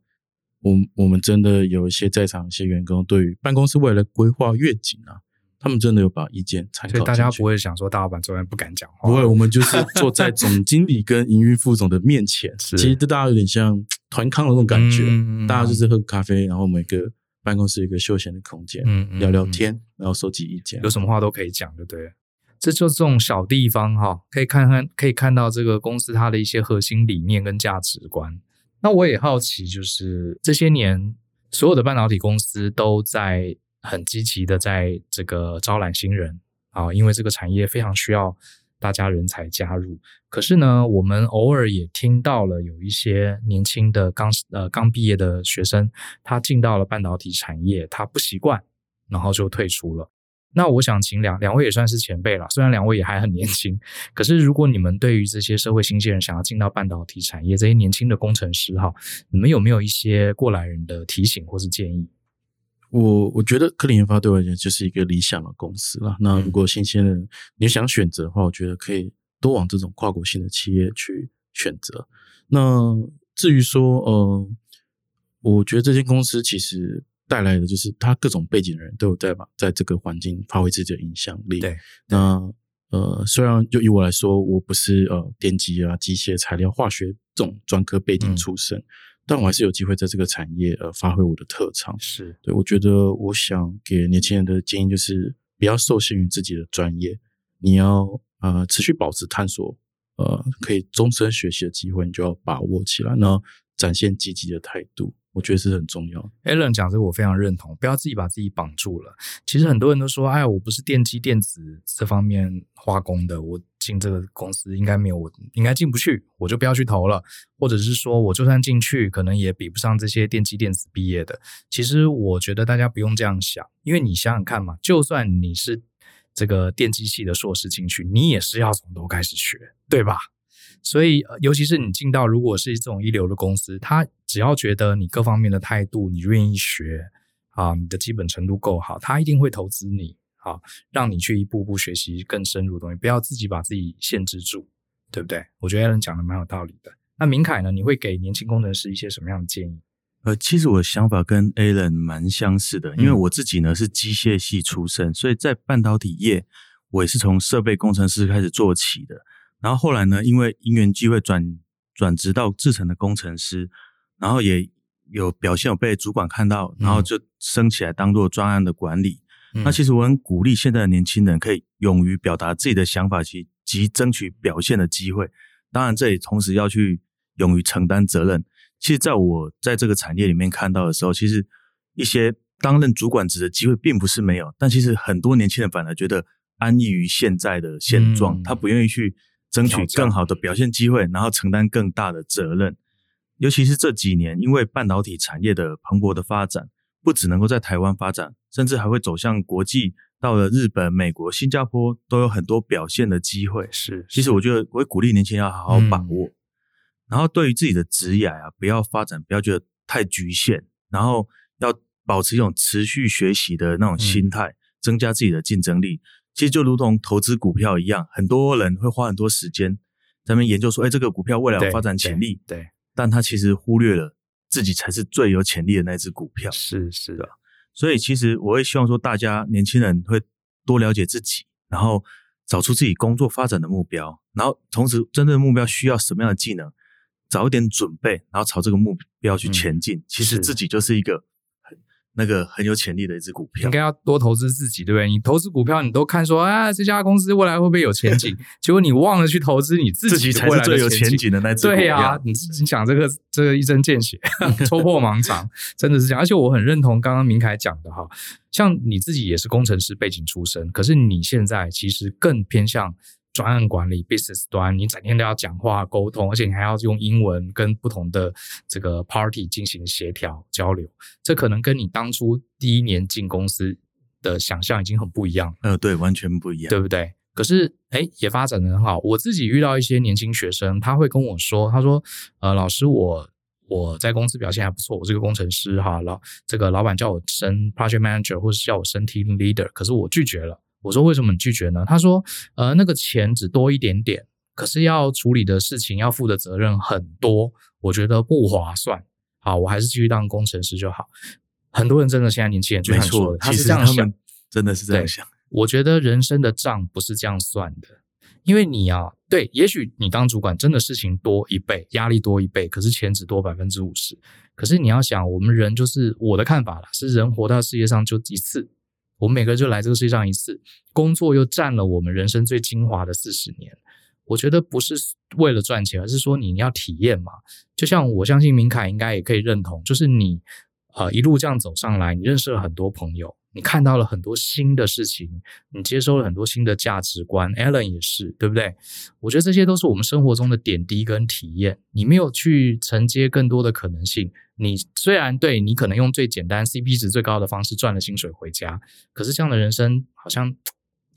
我我们真的有一些在场一些员工对于办公室未来规划愿景啊。他们真的有把意见参考，所以大家不会想说大老板昨天不敢讲话。不会，[laughs] 我们就是坐在总经理跟营运副总的面前，[laughs] 其实这大家有点像 [tsk] 团康的那种感觉。嗯、大家就是喝咖啡，然后每个办公室一个休闲的空间，嗯、聊聊天，然后收集意见，有什么话都可以讲，对不对？这就这种小地方哈，可以看看，可以看到这个公司它的一些核心理念跟价值观。那我也好奇，就是这些年所有的半导体公司都在。很积极的在这个招揽新人啊，因为这个产业非常需要大家人才加入。可是呢，我们偶尔也听到了有一些年轻的刚呃刚毕业的学生，他进到了半导体产业，他不习惯，然后就退出了。那我想请两两位也算是前辈了，虽然两位也还很年轻，可是如果你们对于这些社会新鲜人想要进到半导体产业，这些年轻的工程师哈，你们有没有一些过来人的提醒或是建议？我我觉得科林研发对我来讲就是一个理想的公司啦。那如果新鲜人你想选择的话，我觉得可以多往这种跨国性的企业去选择。那至于说，呃，我觉得这间公司其实带来的就是他各种背景的人都有在吧，在这个环境发挥自己的影响力。对。那呃，虽然就以我来说，我不是呃电机啊、机械、材料、化学这种专科背景出身。嗯但我还是有机会在这个产业呃发挥我的特长，是对。我觉得我想给年轻人的建议就是不要受限于自己的专业，你要呃持续保持探索，呃可以终身学习的机会，你就要把握起来，然后展现积极的态度。我觉得是很重要。Alan 讲这个我非常认同，不要自己把自己绑住了。其实很多人都说，哎，我不是电机电子这方面化工的，我进这个公司应该没有，我应该进不去，我就不要去投了。或者是说我就算进去，可能也比不上这些电机电子毕业的。其实我觉得大家不用这样想，因为你想想看嘛，就算你是这个电机系的硕士进去，你也是要从头开始学，对吧？所以，尤其是你进到如果是这种一流的公司，他只要觉得你各方面的态度，你愿意学啊，你的基本程度够好，他一定会投资你啊，让你去一步步学习更深入的东西，不要自己把自己限制住，对不对？我觉得 Alan 讲的蛮有道理的。那明凯呢？你会给年轻工程师一些什么样的建议？呃，其实我的想法跟 Alan 蛮相似的，因为我自己呢是机械系出身，所以在半导体业，我也是从设备工程师开始做起的。然后后来呢，因为因缘机会转转职到制成的工程师，然后也有表现有被主管看到，然后就升起来当做专案的管理。嗯、那其实我很鼓励现在的年轻人可以勇于表达自己的想法及及争取表现的机会。当然，这也同时要去勇于承担责任。其实，在我在这个产业里面看到的时候，其实一些担任主管职的机会并不是没有，但其实很多年轻人反而觉得安逸于现在的现状，嗯、他不愿意去。争取更好的表现机会，然后承担更大的责任。尤其是这几年，因为半导体产业的蓬勃的发展，不只能够在台湾发展，甚至还会走向国际。到了日本、美国、新加坡，都有很多表现的机会。是，其实我觉得我会鼓励年轻人要好好把握。嗯、然后对于自己的职业啊，不要发展，不要觉得太局限，然后要保持一种持续学习的那种心态，嗯、增加自己的竞争力。其实就如同投资股票一样，很多人会花很多时间在那边研究说，哎，这个股票未来有发展潜力。对，对，但他其实忽略了自己才是最有潜力的那只股票。是是的，所以其实我会希望说，大家年轻人会多了解自己，然后找出自己工作发展的目标，然后同时真正的目标需要什么样的技能，早一点准备，然后朝这个目标去前进。嗯，其实自己就是一个。那个很有潜力的一只股票，应该要多投资自己，对不对？你投资股票，你都看说啊，这家公司未来会不会有前景？[laughs] 结果你忘了去投资你自己才是最有前景的那只。对呀、啊，你自己讲这个这个一针见血，[laughs] 戳破盲肠，真的是这样。而且我很认同刚刚明凯讲的哈，像你自己也是工程师背景出身，可是你现在其实更偏向。专案管理 business 端，你整天都要讲话沟通，而且你还要用英文跟不同的这个 party 进行协调交流，这可能跟你当初第一年进公司的想象已经很不一样了。呃，对，完全不一样，对不对？可是哎，也发展得很好。我自己遇到一些年轻学生，他会跟我说，他说，呃，老师我。我在公司表现还不错，我是个工程师哈，老这个老板叫我升 project manager 或是叫我升 team leader，可是我拒绝了。我说为什么你拒绝呢？他说，呃，那个钱只多一点点，可是要处理的事情要负的责任很多，我觉得不划算。好，我还是继续当工程师就好。很多人真的现在年轻人就这样说，他是这样想，真的是这样想。我觉得人生的账不是这样算的。因为你啊，对，也许你当主管真的事情多一倍，压力多一倍，可是钱只多百分之五十。可是你要想，我们人就是我的看法啦，是人活到世界上就一次，我们每个人就来这个世界上一次，工作又占了我们人生最精华的四十年。我觉得不是为了赚钱，而是说你要体验嘛。就像我相信明凯应该也可以认同，就是你呃一路这样走上来，你认识了很多朋友。你看到了很多新的事情，你接收了很多新的价值观 Allen 也是，对不对？我觉得这些都是我们生活中的点滴跟体验。你没有去承接更多的可能性，你虽然对你可能用最简单、CP 值最高的方式赚了薪水回家，可是这样的人生好像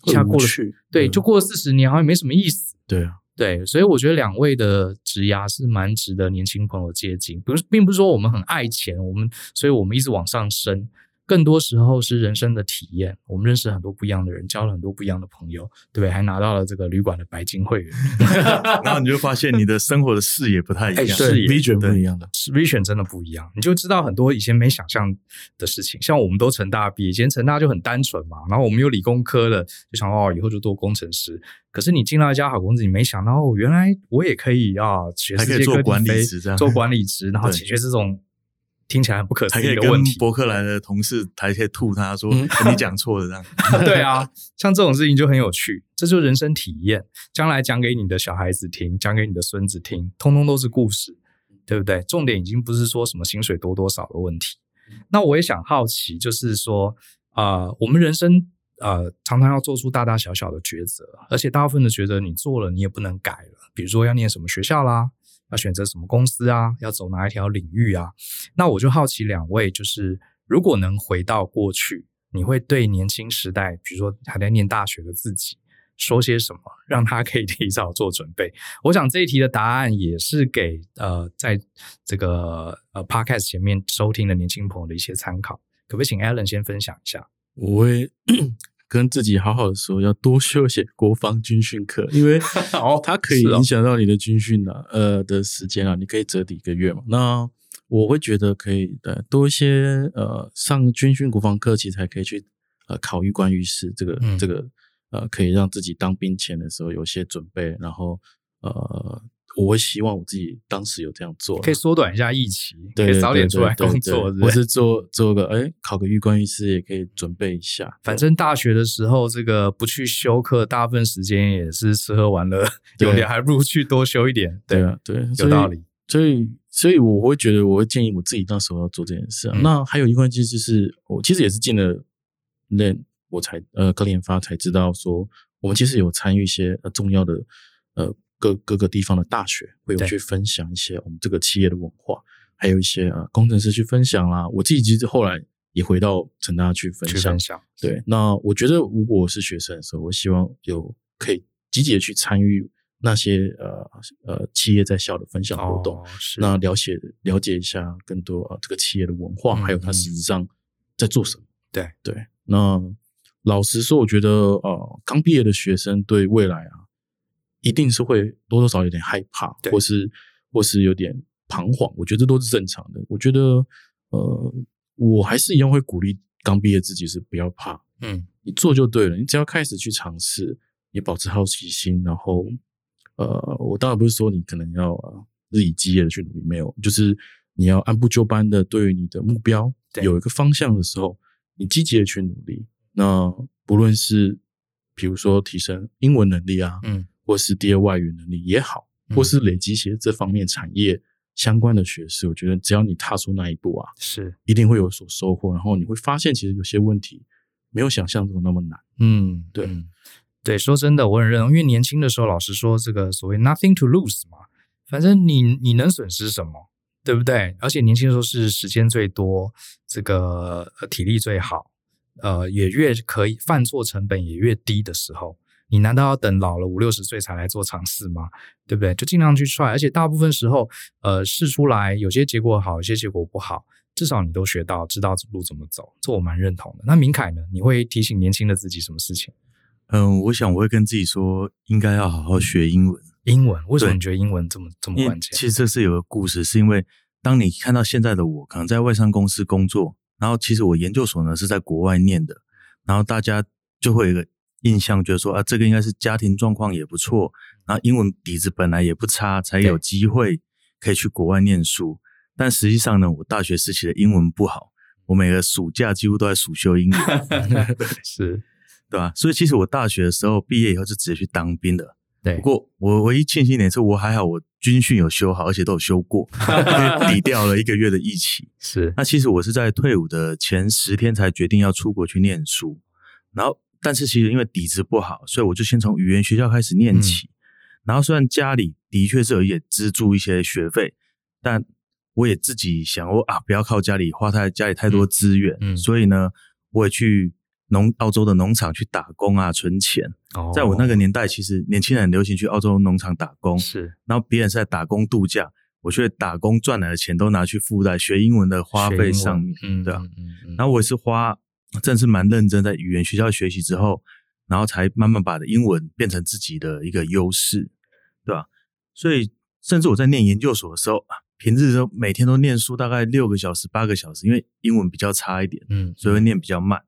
一下过了去，对，就过了四十年，好像也没什么意思。对啊，对，所以我觉得两位的职涯是蛮值得年轻朋友接近。不是，并不是说我们很爱钱，我们，所以我们一直往上升。更多时候是人生的体验，我们认识很多不一样的人，交了很多不一样的朋友，对不对？还拿到了这个旅馆的白金会员，[laughs] 然后你就发现你的生活的视野不太一样，视、欸、野 vision 不一样的，vision 真的不一样，你就知道很多以前没想象的事情。像我们都成大毕业，以前成大就很单纯嘛，然后我们有理工科的，就想哦，以后就做工程师。可是你进到一家好公司，你没想到哦，原来我也可以啊，学世界各地飞，做管理职，做管理职，然后 [laughs] 解决这种。听起来很不可思议的问题。伯克莱的同事还可以吐他说：“你讲错了。”这样。[laughs] 对啊，像这种事情就很有趣，这就是人生体验。将来讲给你的小孩子听，讲给你的孙子听，通通都是故事，对不对？重点已经不是说什么薪水多多少的问题。那我也想好奇，就是说，啊、呃，我们人生呃常常要做出大大小小的抉择，而且大部分的抉择你做了，你也不能改了。比如说要念什么学校啦。要选择什么公司啊？要走哪一条领域啊？那我就好奇两位，就是如果能回到过去，你会对年轻时代，比如说还在念大学的自己，说些什么，让他可以 [laughs] 提早做准备？我想这一题的答案也是给呃，在这个呃 Podcast 前面收听的年轻朋友的一些参考。可不可以请 Alan 先分享一下？我会。跟自己好好的说，要多修些国防军训课，因为 [laughs] 它可以影响到你的军训啊，呃的时间啊，你可以折抵一个月嘛。那我会觉得可以的，多一些呃上军训国防课，其实才可以去呃考预官预士，这个、嗯、这个呃可以让自己当兵前的时候有些准备，然后呃。我会希望我自己当时有这样做，可以缩短一下疫期，对，可以早点出来工作，或是做做个哎，考个预官预师也可以准备一下。反正大学的时候，这个不去修课，大部分时间也是吃喝玩乐，有点还不如去多修一点。对啊，对，有道理。所以，所以我会觉得，我会建议我自己那时候要做这件事。啊。那还有一个关键就是，我其实也是进了那我才呃科联发才知道说，我们其实有参与一些呃重要的呃。各各个地方的大学会有去分享一些我们这个企业的文化，还有一些呃工程师去分享啦。我自己其实后来也回到成大去分享。分享。对，那我觉得如果我是学生的时候，我希望有可以积极的去参与那些呃呃企业在校的分享活动，哦、那了解了解一下更多啊这个企业的文化，嗯、还有它实质上在做什么。对对，那老实说，我觉得呃刚毕业的学生对未来啊。一定是会多多少少有点害怕，或是或是有点彷徨，我觉得这都是正常的。我觉得，呃，我还是一样会鼓励刚毕业自己是不要怕，嗯，你做就对了，你只要开始去尝试，你保持好奇心，然后，呃，我当然不是说你可能要日以继夜的去努力，没有，就是你要按部就班的对于你的目标有一个方向的时候，你积极的去努力。那不论是比如说提升英文能力啊，嗯。或是第二外语能力也好，或是累积一些这方面产业相关的学识，嗯，我觉得只要你踏出那一步啊，是一定会有所收获。然后你会发现，其实有些问题没有想象中那么难。嗯，对，嗯，对。说真的，我很认同，因为年轻的时候，老实说，这个所谓 nothing to lose 嘛，反正你你能损失什么，对不对？而且年轻的时候是时间最多，这个体力最好，呃，也越可以犯错成本也越低的时候。你难道要等老了五六十岁才来做尝试吗？对不对？就尽量去 try，而且大部分时候，呃，试出来有些结果好，有些结果不好，至少你都学到，知道路怎么走，这我蛮认同的。那明凯呢？你会提醒年轻的自己什么事情？嗯，我想我会跟自己说，应该要好好学英文。英文？为什么你觉得英文这么这么关键？其实这是有个故事，是因为当你看到现在的我，可能在外商公司工作，然后其实我研究所呢是在国外念的，然后大家就会有一个印象，觉得说啊，这个应该是家庭状况也不错，然后英文底子本来也不差，才有机会可以去国外念书。但实际上呢，我大学时期的英文不好，我每个暑假几乎都在暑修英语，[laughs] 是，[laughs] 对吧？所以其实我大学的时候毕业以后就直接去当兵的。对，不过我唯一庆幸一点是我还好，我军训有修好，而且都有修过，[laughs] 抵掉了一个月的疫情。是，那其实我是在退伍的前十天才决定要出国去念书，然后但是其实因为底子不好，所以我就先从语言学校开始念起。嗯、然后虽然家里的确是有也资助一些学费，但我也自己想我啊，不要靠家里花太家里太多资源，嗯，所以呢，我也去。农澳洲的农场去打工啊，存钱。哦，在我那个年代，其实年轻人很流行去澳洲农场打工。是，然后别人是在打工度假，我却打工赚来的钱都拿去付在学英文的花费上面，嗯，对吧？嗯嗯。然后我也是花，真的是蛮认真，在语言学校学习之后，然后才慢慢把的英文变成自己的一个优势，对吧？所以，甚至我在念研究所的时候，平日都每天都念书，大概六个小时、八个小时，因为英文比较差一点，嗯，所以会念比较慢。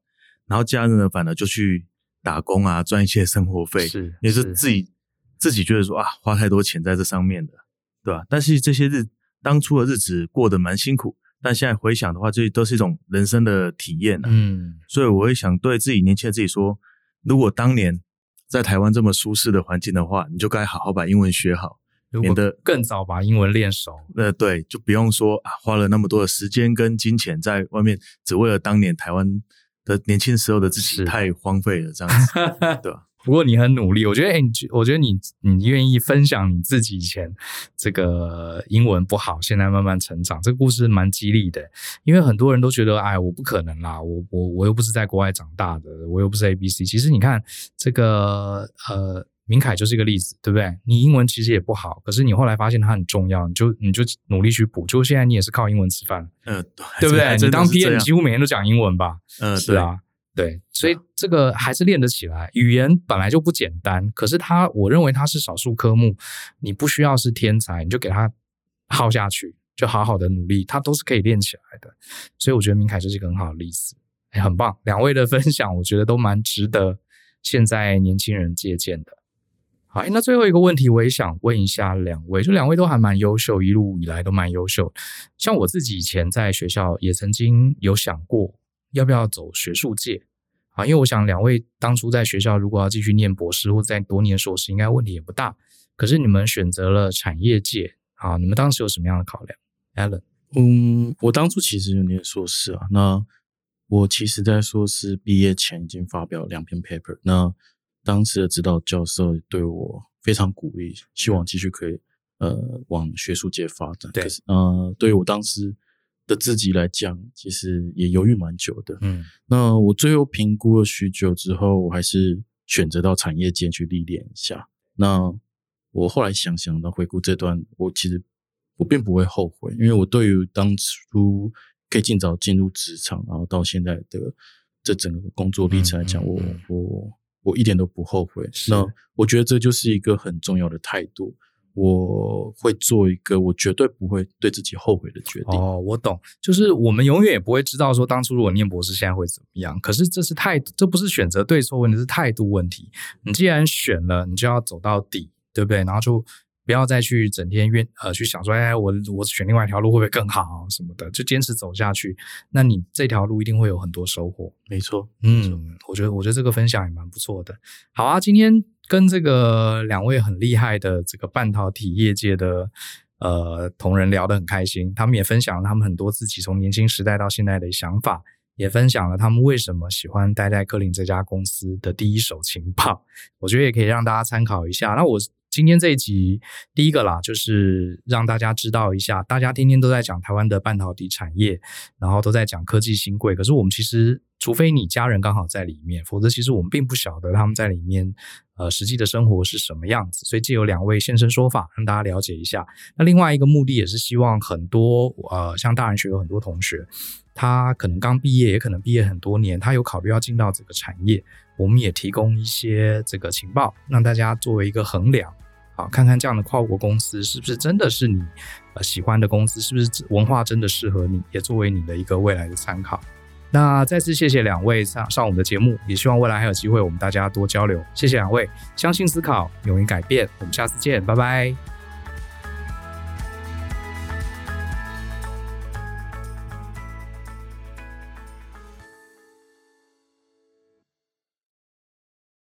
然后家人呢，反而就去打工啊，赚一些生活费，是，也是自己自己觉得说啊，花太多钱在这上面的，对吧？但是这些日当初的日子过得蛮辛苦，但现在回想的话，这都是一种人生的体验啊。嗯，所以我会想对自己年轻的自己说，如果当年在台湾这么舒适的环境的话，你就该好好把英文学好，免得更早把英文练熟。呃，对，就不用说啊，花了那么多的时间跟金钱在外面，只为了当年台湾。的年轻时候的自己太荒废了，这样子，[laughs] 对吧？不过你很努力，我觉得，哎，你，我觉得你，你愿意分享你自己以前这个英文不好，现在慢慢成长，这个故事蛮激励的。因为很多人都觉得，哎，我不可能啦，我我我又不是在国外长大的，我又不是 ABC。其实你看这个，呃。明凯就是一个例子，对不对？你英文其实也不好，可是你后来发现它很重要，你就你就努力去补。就现在你也是靠英文吃饭，嗯，对不对？你当 PM 你几乎每天都讲英文吧？嗯，是啊，对，所以这个还是练得起来。语言本来就不简单，可是它，我认为它是少数科目，你不需要是天才，你就给它耗下去，就好好的努力，它都是可以练起来的。所以我觉得明凯就是一个很好的例子，哎，很棒。两位的分享，我觉得都蛮值得现在年轻人借鉴的。好，那最后一个问题，我也想问一下两位，就两位都还蛮优秀，一路以来都蛮优秀。像我自己以前在学校也曾经有想过要不要走学术界啊，因为我想两位当初在学校如果要继续念博士或再多念硕士，应该问题也不大。可是你们选择了产业界啊，你们当时有什么样的考量，Allen？嗯，我当初其实有念硕士啊，那我其实在硕士毕业前已经发表两篇 paper，那。当时的指导教授对我非常鼓励，希望继续可以呃往学术界发展。对，呃，对于我当时的自己来讲，其实也犹豫蛮久的。嗯，那我最后评估了许久之后，我还是选择到产业界去历练一下。那我后来想想，那回顾这段，我其实我并不会后悔，因为我对于当初可以尽早进入职场，然后到现在的这整个工作历程来讲，我。我我一点都不后悔。那我觉得这就是一个很重要的态度。我会做一个我绝对不会对自己后悔的决定。哦，我懂，就是我们永远也不会知道说当初如果念博士现在会怎么样。可是这是态度，这不是选择对错问题，是态度问题。你既然选了，你就要走到底，对不对？然后就。不要再去整天怨呃去想说，哎，我我选另外一条路会不会更好什么的，就坚持走下去。那你这条路一定会有很多收获。没错，嗯，我觉得我觉得这个分享也蛮不错的。好啊，今天跟这个两位很厉害的这个半导体业界的呃同仁聊得很开心，他们也分享了他们很多自己从年轻时代到现在的想法，也分享了他们为什么喜欢待在科林这家公司的第一手情报。我觉得也可以让大家参考一下。那我。今天这一集第一个啦，就是让大家知道一下，大家天天都在讲台湾的半导体产业，然后都在讲科技新贵，可是我们其实除非你家人刚好在里面，否则其实我们并不晓得他们在里面呃实际的生活是什么样子。所以借由两位现身说法，让大家了解一下。那另外一个目的也是希望很多呃像大人学有很多同学，他可能刚毕业，也可能毕业很多年，他有考虑要进到这个产业，我们也提供一些这个情报，让大家作为一个衡量。好，看看这样的跨国公司是不是真的是你呃喜欢的公司，是不是文化真的适合你，也作为你的一个未来的参考。那再次谢谢两位上上我们的节目，也希望未来还有机会我们大家多交流。谢谢两位，相信思考，勇于改变，我们下次见，拜拜。